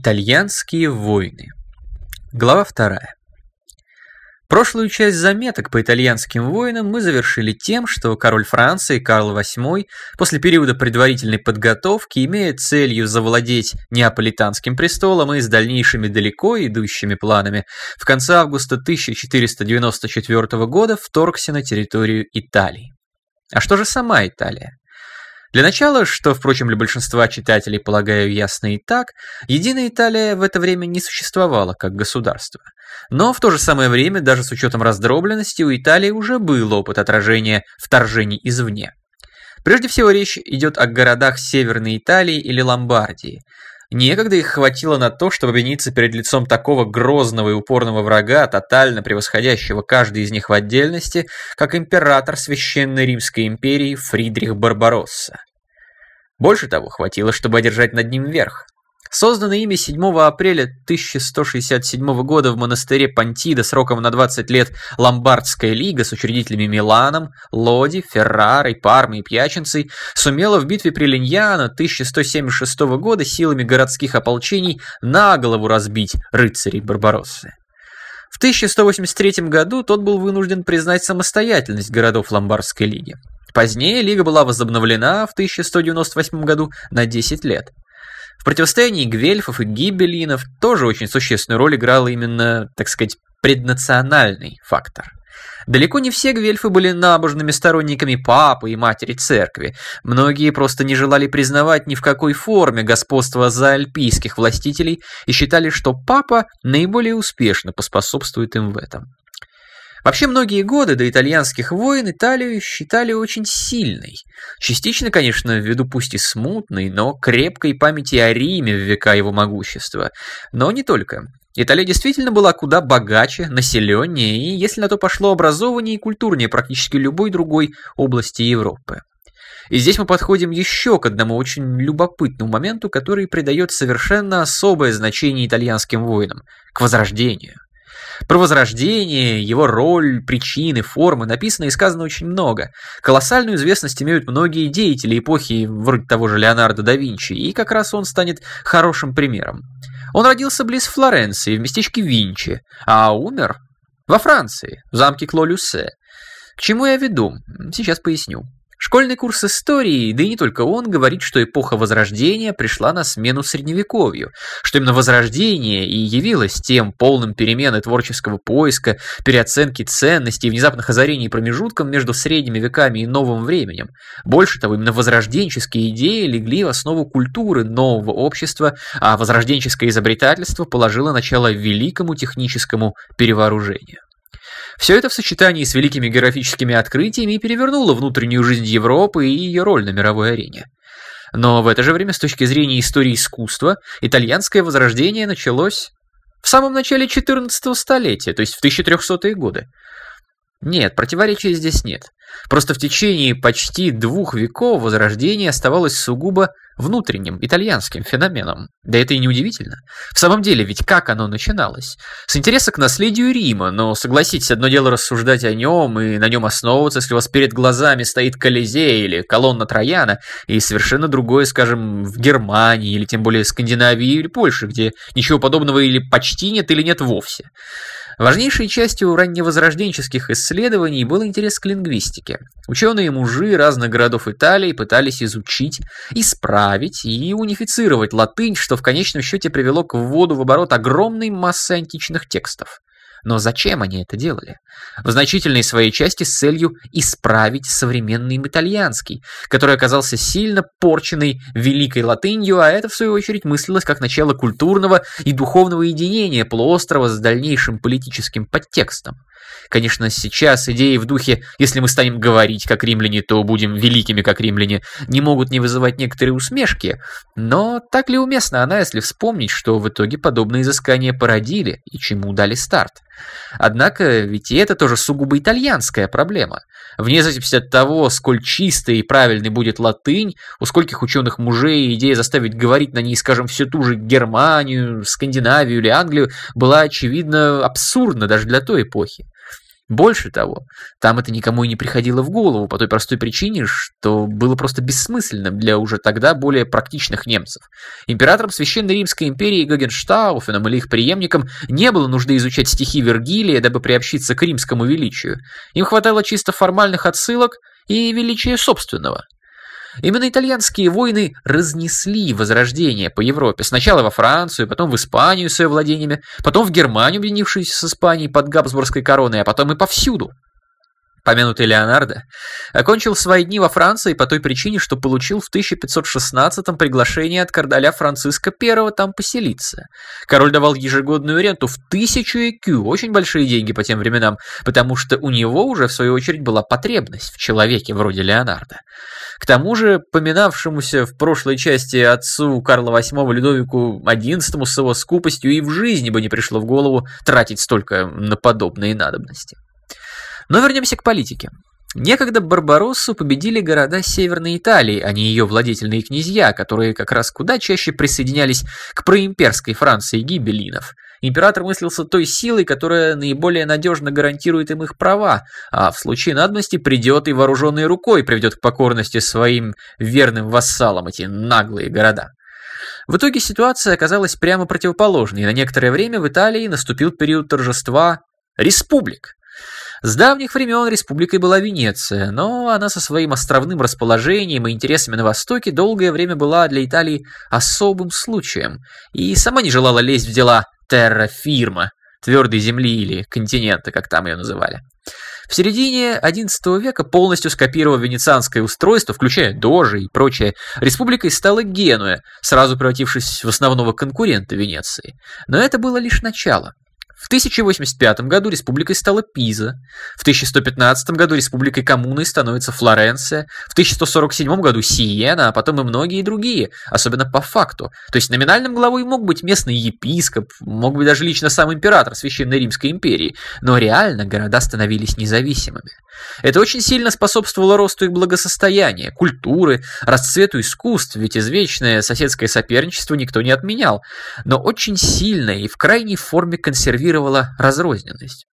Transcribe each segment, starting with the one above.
Итальянские войны. Глава вторая. Прошлую часть заметок по итальянским войнам мы завершили тем, что король Франции Карл VIII после периода предварительной подготовки имеет целью завладеть неаполитанским престолом и с дальнейшими далеко идущими планами в конце августа 1494 года вторгся на территорию Италии. А что же сама Италия? Для начала, что, впрочем, для большинства читателей, полагаю, ясно и так, единая Италия в это время не существовала как государство. Но в то же самое время, даже с учетом раздробленности, у Италии уже был опыт отражения вторжений извне. Прежде всего речь идет о городах Северной Италии или Ломбардии. Некогда их хватило на то, чтобы объединиться перед лицом такого грозного и упорного врага, тотально превосходящего каждый из них в отдельности, как император Священной Римской империи Фридрих Барбаросса. Больше того, хватило, чтобы одержать над ним верх. Созданный ими 7 апреля 1167 года в монастыре Пантида сроком на 20 лет Ломбардская лига с учредителями Миланом, Лоди, Феррарой, Пармой и Пьяченцей сумела в битве при Линьяно 1176 года силами городских ополчений на голову разбить рыцарей Барбароссы. В 1183 году тот был вынужден признать самостоятельность городов Ломбардской лиги. Позднее лига была возобновлена в 1198 году на 10 лет. В противостоянии гвельфов и гибелинов тоже очень существенную роль играл именно, так сказать, преднациональный фактор. Далеко не все гвельфы были набожными сторонниками папы и матери церкви. Многие просто не желали признавать ни в какой форме господство заальпийских властителей и считали, что папа наиболее успешно поспособствует им в этом. Вообще многие годы до итальянских войн Италию считали очень сильной. Частично, конечно, ввиду пусть и смутной, но крепкой памяти о Риме в века его могущества. Но не только. Италия действительно была куда богаче, населеннее и, если на то пошло, образованнее и культурнее практически любой другой области Европы. И здесь мы подходим еще к одному очень любопытному моменту, который придает совершенно особое значение итальянским войнам – к возрождению. Про возрождение, его роль, причины, формы написано и сказано очень много. Колоссальную известность имеют многие деятели эпохи, вроде того же Леонардо да Винчи, и как раз он станет хорошим примером. Он родился близ Флоренции, в местечке Винчи, а умер во Франции, в замке Кло-Люссе. К чему я веду? Сейчас поясню. Школьный курс истории, да и не только он, говорит, что эпоха Возрождения пришла на смену Средневековью, что именно Возрождение и явилось тем полным перемены творческого поиска, переоценки ценностей и внезапных озарений промежутком между средними веками и новым временем. Больше того, именно возрожденческие идеи легли в основу культуры нового общества, а возрожденческое изобретательство положило начало великому техническому перевооружению. Все это в сочетании с великими географическими открытиями перевернуло внутреннюю жизнь Европы и ее роль на мировой арене. Но в это же время, с точки зрения истории искусства, итальянское возрождение началось в самом начале 14 столетия, то есть в 1300-е годы. Нет, противоречия здесь нет. Просто в течение почти двух веков Возрождение оставалось сугубо внутренним, итальянским феноменом. Да это и не удивительно. В самом деле, ведь как оно начиналось? С интереса к наследию Рима, но согласитесь, одно дело рассуждать о нем и на нем основываться, если у вас перед глазами стоит Колизей или колонна Трояна, и совершенно другое, скажем, в Германии или тем более Скандинавии или Польше, где ничего подобного или почти нет, или нет вовсе. Важнейшей частью ранневозрожденческих исследований был интерес к лингвистике. Ученые-мужи разных городов Италии пытались изучить, исправить и унифицировать латынь, что в конечном счете привело к вводу в оборот огромной массы античных текстов. Но зачем они это делали? В значительной своей части с целью исправить современный итальянский, который оказался сильно порченный великой латынью, а это в свою очередь мыслилось как начало культурного и духовного единения полуострова с дальнейшим политическим подтекстом. Конечно, сейчас идеи в духе «если мы станем говорить как римляне, то будем великими как римляне» не могут не вызывать некоторые усмешки, но так ли уместна она, если вспомнить, что в итоге подобные изыскания породили и чему дали старт? Однако, ведь и это тоже сугубо итальянская проблема. Вне зависимости от того, сколь чистой и правильной будет латынь, у скольких ученых мужей идея заставить говорить на ней, скажем, всю ту же Германию, Скандинавию или Англию была, очевидно, абсурдна даже для той эпохи. Больше того, там это никому и не приходило в голову по той простой причине, что было просто бессмысленным для уже тогда более практичных немцев. Императорам Священной Римской империи Гогенштауфеном или их преемникам не было нужды изучать стихи Вергилия, дабы приобщиться к римскому величию. Им хватало чисто формальных отсылок и величия собственного. Именно итальянские войны разнесли возрождение по Европе. Сначала во Францию, потом в Испанию с ее владениями, потом в Германию, объединившуюся с Испанией под Габсбургской короной, а потом и повсюду. Помянутый Леонардо окончил свои дни во Франции по той причине, что получил в 1516-м приглашение от короля Франциска I там поселиться. Король давал ежегодную ренту в тысячу ЭКЮ, очень большие деньги по тем временам, потому что у него уже в свою очередь была потребность в человеке вроде Леонардо. К тому же, поминавшемуся в прошлой части отцу Карла VIII Людовику XI с его скупостью и в жизни бы не пришло в голову тратить столько на подобные надобности. Но вернемся к политике. Некогда Барбароссу победили города Северной Италии, а не ее владетельные князья, которые как раз куда чаще присоединялись к проимперской Франции гибелинов. Император мыслился той силой, которая наиболее надежно гарантирует им их права, а в случае надобности придет и вооруженной рукой приведет к покорности своим верным вассалам эти наглые города. В итоге ситуация оказалась прямо противоположной, и на некоторое время в Италии наступил период торжества республик. С давних времен республикой была Венеция, но она со своим островным расположением и интересами на Востоке долгое время была для Италии особым случаем и сама не желала лезть в дела террафирма, твердой земли или континента, как там ее называли. В середине XI века, полностью скопировав венецианское устройство, включая дожи и прочее, республикой стала Генуя, сразу превратившись в основного конкурента Венеции. Но это было лишь начало. В 1085 году республикой стала Пиза, в 1115 году республикой коммуной становится Флоренция, в 1147 году Сиена, а потом и многие другие, особенно по факту. То есть номинальным главой мог быть местный епископ, мог быть даже лично сам император Священной Римской империи, но реально города становились независимыми. Это очень сильно способствовало росту их благосостояния, культуры, расцвету искусств, ведь извечное соседское соперничество никто не отменял, но очень сильно и в крайней форме консервировало стимулировала разрозненность.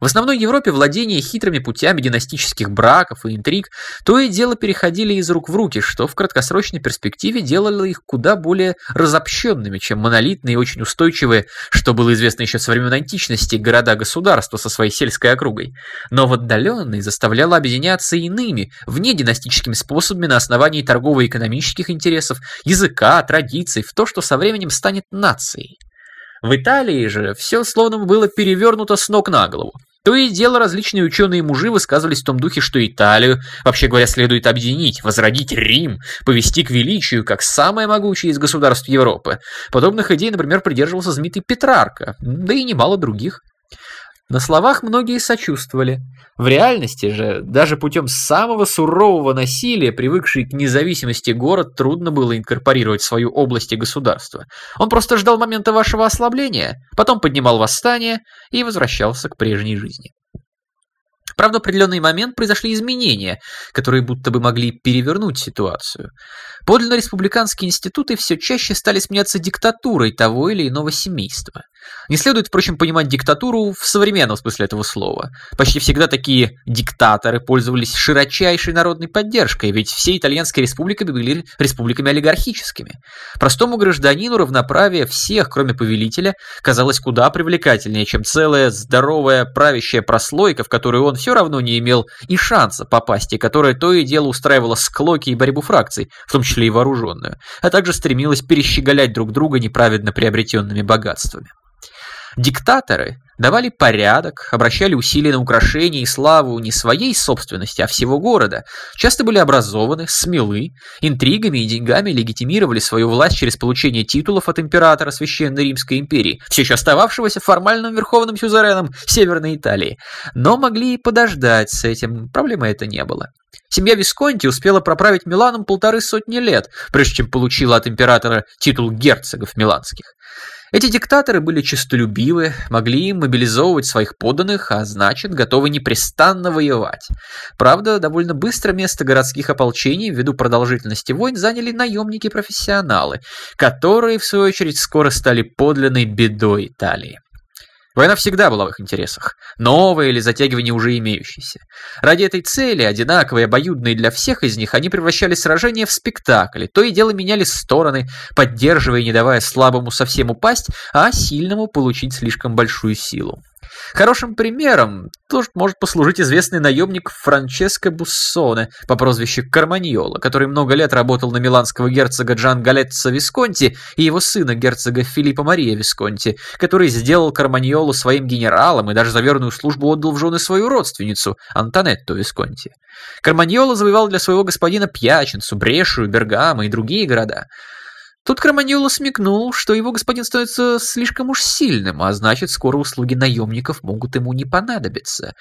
В основной Европе владение хитрыми путями династических браков и интриг то и дело переходили из рук в руки, что в краткосрочной перспективе делало их куда более разобщенными, чем монолитные и очень устойчивые, что было известно еще со времен античности, города-государства со своей сельской округой. Но в отдаленной заставляло объединяться иными, вне династическими способами на основании торгово-экономических интересов, языка, традиций, в то, что со временем станет нацией. В Италии же все словно было перевернуто с ног на голову. То и дело различные ученые-мужи высказывались в том духе, что Италию, вообще говоря, следует объединить, возродить Рим, повести к величию, как самое могучее из государств Европы. Подобных идей, например, придерживался знаменитый Петрарка, да и немало других. На словах многие сочувствовали. В реальности же, даже путем самого сурового насилия, привыкший к независимости город, трудно было инкорпорировать в свою область и государство. Он просто ждал момента вашего ослабления, потом поднимал восстание и возвращался к прежней жизни. Правда, в определенный момент произошли изменения, которые будто бы могли перевернуть ситуацию. Подлинно республиканские институты все чаще стали сменяться диктатурой того или иного семейства. Не следует, впрочем, понимать диктатуру в современном смысле этого слова. Почти всегда такие диктаторы пользовались широчайшей народной поддержкой, ведь все итальянские республики были республиками олигархическими. Простому гражданину равноправие всех, кроме повелителя, казалось куда привлекательнее, чем целая здоровая правящая прослойка, в которую он все равно не имел и шанса попасть, и которая то и дело устраивала склоки и борьбу фракций, в том числе и вооруженную, а также стремилась перещеголять друг друга неправедно приобретенными богатствами. Диктаторы давали порядок, обращали усилия на украшение и славу не своей собственности, а всего города, часто были образованы, смелы, интригами и деньгами легитимировали свою власть через получение титулов от императора Священной Римской империи, все еще остававшегося формальным верховным сюзереном Северной Италии, но могли и подождать с этим, проблемы это не было. Семья Висконти успела проправить Миланом полторы сотни лет, прежде чем получила от императора титул герцогов миланских. Эти диктаторы были честолюбивы, могли мобилизовывать своих подданных, а значит, готовы непрестанно воевать. Правда, довольно быстро место городских ополчений ввиду продолжительности войн заняли наемники-профессионалы, которые, в свою очередь, скоро стали подлинной бедой Италии. Война всегда была в их интересах, новая или затягивание уже имеющейся. Ради этой цели, одинаковые, обоюдные для всех из них, они превращали сражения в спектакли, то и дело меняли стороны, поддерживая и не давая слабому совсем упасть, а сильному получить слишком большую силу. Хорошим примером тоже может послужить известный наемник Франческо Буссоне по прозвищу Карманьола, который много лет работал на миланского герцога Джан Галетца Висконти и его сына герцога Филиппа Мария Висконти, который сделал Карманьолу своим генералом и даже за верную службу отдал в жены свою родственницу, Антонетту Висконти. Карманьола завоевал для своего господина Пьяченцу, Брешу, Бергамо и другие города. Тут Кроманьоло смекнул, что его господин становится слишком уж сильным, а значит, скоро услуги наемников могут ему не понадобиться.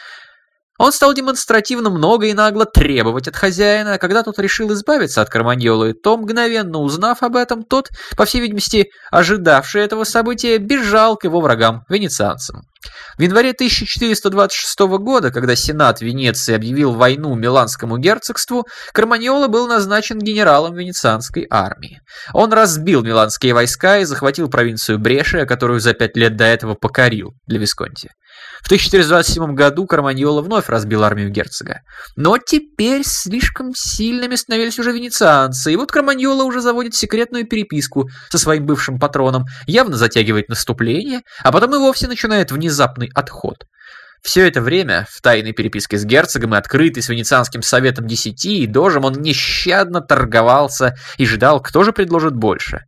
Он стал демонстративно много и нагло требовать от хозяина, а когда тот решил избавиться от Карманьолы, то, мгновенно узнав об этом, тот, по всей видимости, ожидавший этого события, бежал к его врагам, венецианцам. В январе 1426 года, когда Сенат Венеции объявил войну Миланскому герцогству, Карманьола был назначен генералом венецианской армии. Он разбил миланские войска и захватил провинцию Брешия, которую за пять лет до этого покорил для Висконти. В 1427 году Карманьола вновь разбил армию герцога. Но теперь слишком сильными становились уже венецианцы, и вот Карманьола уже заводит секретную переписку со своим бывшим патроном, явно затягивает наступление, а потом и вовсе начинает внезапный отход. Все это время в тайной переписке с герцогом и открытой с Венецианским советом десяти и дожем он нещадно торговался и ждал, кто же предложит больше.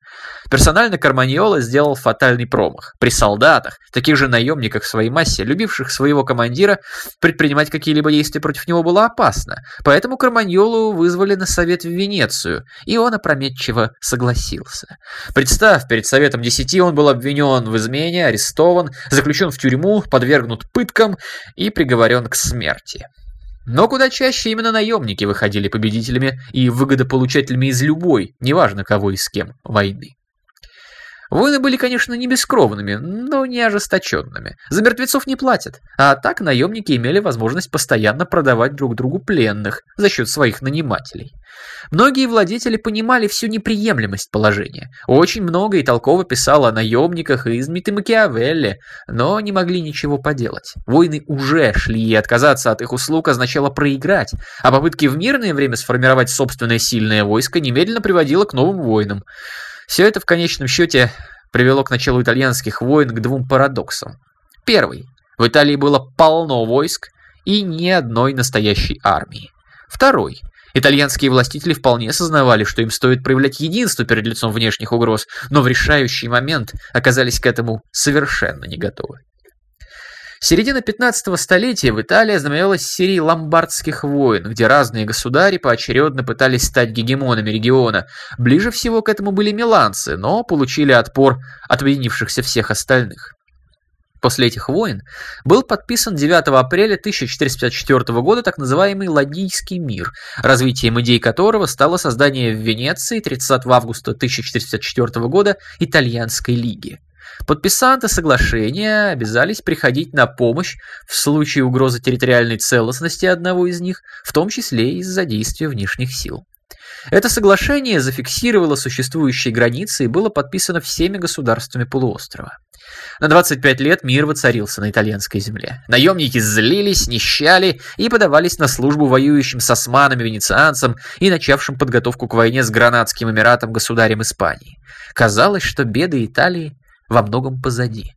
Персонально Карманьола сделал фатальный промах. При солдатах, таких же наемниках в своей массе, любивших своего командира, предпринимать какие-либо действия против него было опасно. Поэтому Карманьолу вызвали на совет в Венецию, и он опрометчиво согласился. Представ, перед советом десяти он был обвинен в измене, арестован, заключен в тюрьму, подвергнут пыткам и приговорен к смерти. Но куда чаще именно наемники выходили победителями и выгодополучателями из любой, неважно кого и с кем, войны. Войны были, конечно, не бескровными, но не ожесточенными. За мертвецов не платят, а так наемники имели возможность постоянно продавать друг другу пленных за счет своих нанимателей. Многие владетели понимали всю неприемлемость положения. Очень много и толково писал о наемниках и Измит и Макиавелли, но не могли ничего поделать. Войны уже шли, и отказаться от их услуг означало проиграть, а попытки в мирное время сформировать собственное сильное войско немедленно приводило к новым войнам. Все это в конечном счете привело к началу итальянских войн к двум парадоксам. Первый. В Италии было полно войск и ни одной настоящей армии. Второй. Итальянские властители вполне осознавали, что им стоит проявлять единство перед лицом внешних угроз, но в решающий момент оказались к этому совершенно не готовы. Середина 15 столетия в Италии знаменовалась серией ломбардских войн, где разные государи поочередно пытались стать гегемонами региона. Ближе всего к этому были миланцы, но получили отпор от объединившихся всех остальных. После этих войн был подписан 9 апреля 1454 года так называемый Ладийский мир, развитием идей которого стало создание в Венеции 30 августа 1454 года Итальянской лиги. Подписанты соглашения обязались приходить на помощь в случае угрозы территориальной целостности одного из них, в том числе из-за действия внешних сил. Это соглашение зафиксировало существующие границы и было подписано всеми государствами полуострова. На 25 лет мир воцарился на итальянской земле. Наемники злились, нищали и подавались на службу воюющим с османами-венецианцам и начавшим подготовку к войне с Гранадским Эмиратом государем Испании. Казалось, что беды Италии во многом позади.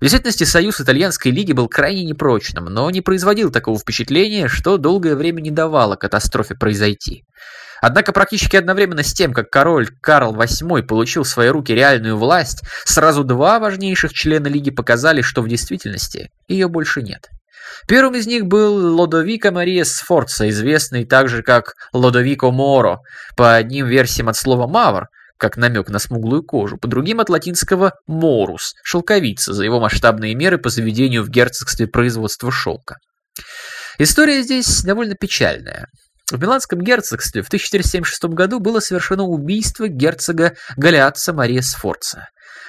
В действительности союз итальянской лиги был крайне непрочным, но не производил такого впечатления, что долгое время не давало катастрофе произойти. Однако практически одновременно с тем, как король Карл VIII получил в свои руки реальную власть, сразу два важнейших члена лиги показали, что в действительности ее больше нет. Первым из них был Лодовико Мария Сфорца, известный также как Лодовико Моро, по одним версиям от слова «мавр», как намек на смуглую кожу, по другим от латинского «морус» – шелковица, за его масштабные меры по заведению в герцогстве производства шелка. История здесь довольно печальная. В Миланском герцогстве в 1476 году было совершено убийство герцога Галиатца Мария Сфорца.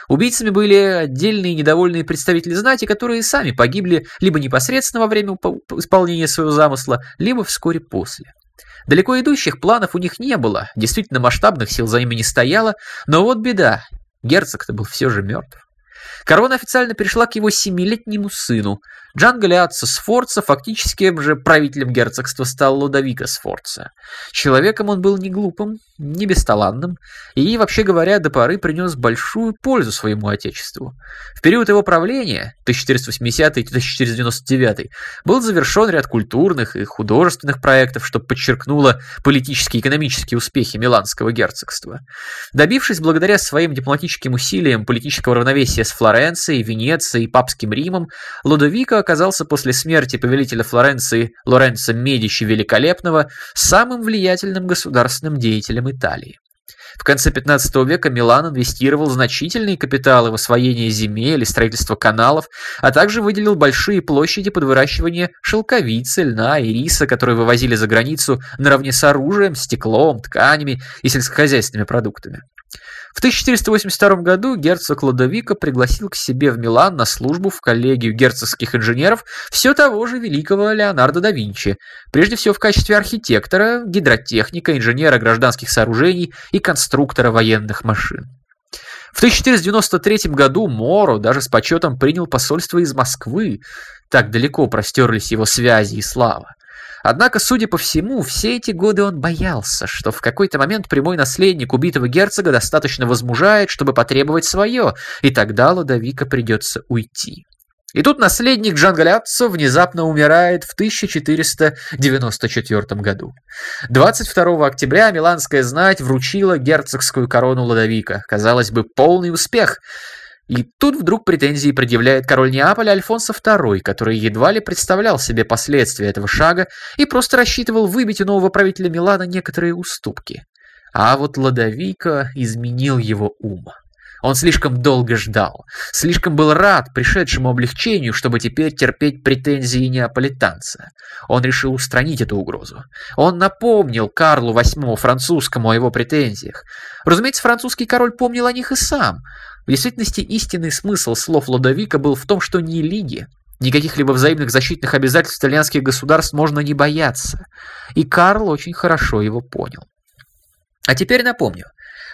Убийцами были отдельные недовольные представители знати, которые сами погибли либо непосредственно во время исполнения своего замысла, либо вскоре после. Далеко идущих планов у них не было, действительно масштабных сил за ними не стояло, но вот беда, герцог-то был все же мертв. Корона официально перешла к его семилетнему сыну. Джан Галиатсо Сфорца фактически же правителем герцогства стал Лодовико Сфорца. Человеком он был не глупым, не бесталанным, и, вообще говоря, до поры принес большую пользу своему отечеству. В период его правления, 1480-1499, был завершен ряд культурных и художественных проектов, что подчеркнуло политические и экономические успехи Миланского герцогства. Добившись благодаря своим дипломатическим усилиям политического равновесия с Флоренцией, Венецией и Папским Римом, Лодовико оказался после смерти повелителя Флоренции Лоренцо Медичи Великолепного самым влиятельным государственным деятелем Италии. В конце 15 века Милан инвестировал значительные капиталы в освоение земель и строительство каналов, а также выделил большие площади под выращивание шелковицы, льна и риса, которые вывозили за границу наравне с оружием, стеклом, тканями и сельскохозяйственными продуктами. В 1482 году герцог Лодовико пригласил к себе в Милан на службу в коллегию герцогских инженеров все того же великого Леонардо да Винчи, прежде всего в качестве архитектора, гидротехника, инженера гражданских сооружений и конструктора военных машин. В 1493 году Моро даже с почетом принял посольство из Москвы, так далеко простерлись его связи и слава. Однако, судя по всему, все эти годы он боялся, что в какой-то момент прямой наследник убитого герцога достаточно возмужает, чтобы потребовать свое, и тогда Лодовика придется уйти. И тут наследник Джангаляццо внезапно умирает в 1494 году. 22 октября миланская знать вручила герцогскую корону Лодовика. Казалось бы, полный успех. И тут вдруг претензии предъявляет король Неаполя Альфонсо II, который едва ли представлял себе последствия этого шага и просто рассчитывал выбить у нового правителя Милана некоторые уступки. А вот Ладовика изменил его ум. Он слишком долго ждал, слишком был рад пришедшему облегчению, чтобы теперь терпеть претензии неаполитанца. Он решил устранить эту угрозу. Он напомнил Карлу VIII французскому о его претензиях. Разумеется, французский король помнил о них и сам. В действительности истинный смысл слов Лодовика был в том, что ни лиги, ни каких-либо взаимных защитных обязательств итальянских государств можно не бояться. И Карл очень хорошо его понял. А теперь напомню.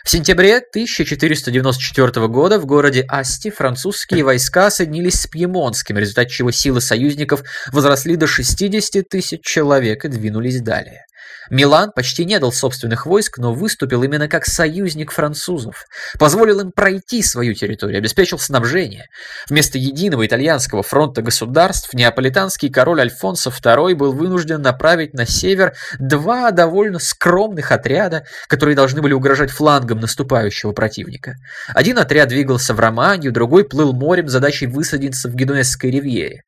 В сентябре 1494 года в городе Асти французские войска соединились с Пьемонским, в результате чего силы союзников возросли до 60 тысяч человек и двинулись далее. Милан почти не дал собственных войск, но выступил именно как союзник французов. Позволил им пройти свою территорию, обеспечил снабжение. Вместо единого итальянского фронта государств неаполитанский король Альфонсо II был вынужден направить на север два довольно скромных отряда, которые должны были угрожать флангам наступающего противника. Один отряд двигался в Романию, другой плыл морем с задачей высадиться в Гедонесской ривьере.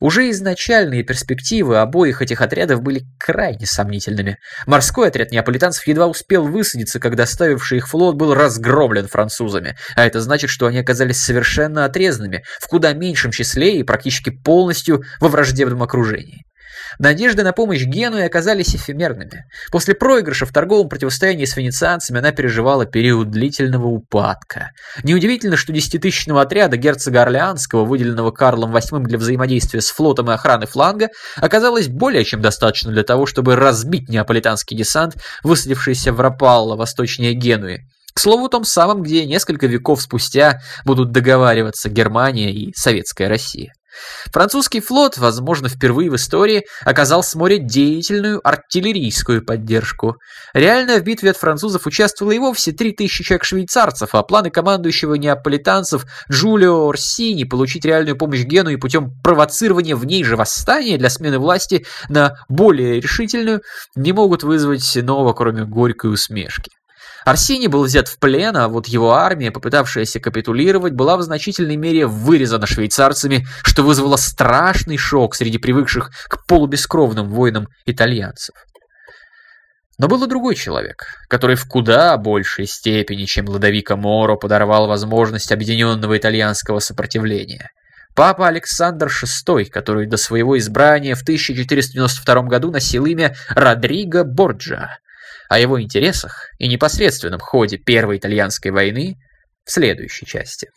Уже изначальные перспективы обоих этих отрядов были крайне сомнительными. Морской отряд неаполитанцев едва успел высадиться, когда ставивший их флот был разгромлен французами, а это значит, что они оказались совершенно отрезанными, в куда меньшем числе и практически полностью во враждебном окружении. Надежды на помощь Генуи оказались эфемерными. После проигрыша в торговом противостоянии с венецианцами она переживала период длительного упадка. Неудивительно, что десятитысячного отряда герцога Орлеанского, выделенного Карлом VIII для взаимодействия с флотом и охраны фланга, оказалось более чем достаточно для того, чтобы разбить неаполитанский десант, высадившийся в Рапалло, восточнее Генуи. К слову, том самом, где несколько веков спустя будут договариваться Германия и Советская Россия. Французский флот, возможно, впервые в истории, оказал с моря деятельную артиллерийскую поддержку. Реально в битве от французов участвовало и вовсе 3000 человек швейцарцев, а планы командующего неаполитанцев Джулио Орсини получить реальную помощь Генуи путем провоцирования в ней же восстания для смены власти на более решительную не могут вызвать иного, кроме горькой усмешки. Арсений был взят в плен, а вот его армия, попытавшаяся капитулировать, была в значительной мере вырезана швейцарцами, что вызвало страшный шок среди привыкших к полубескровным воинам итальянцев. Но был и другой человек, который в куда большей степени, чем Ладовика Моро, подорвал возможность объединенного итальянского сопротивления. Папа Александр VI, который до своего избрания в 1492 году носил имя Родриго Борджа, о его интересах и непосредственном ходе Первой итальянской войны в следующей части.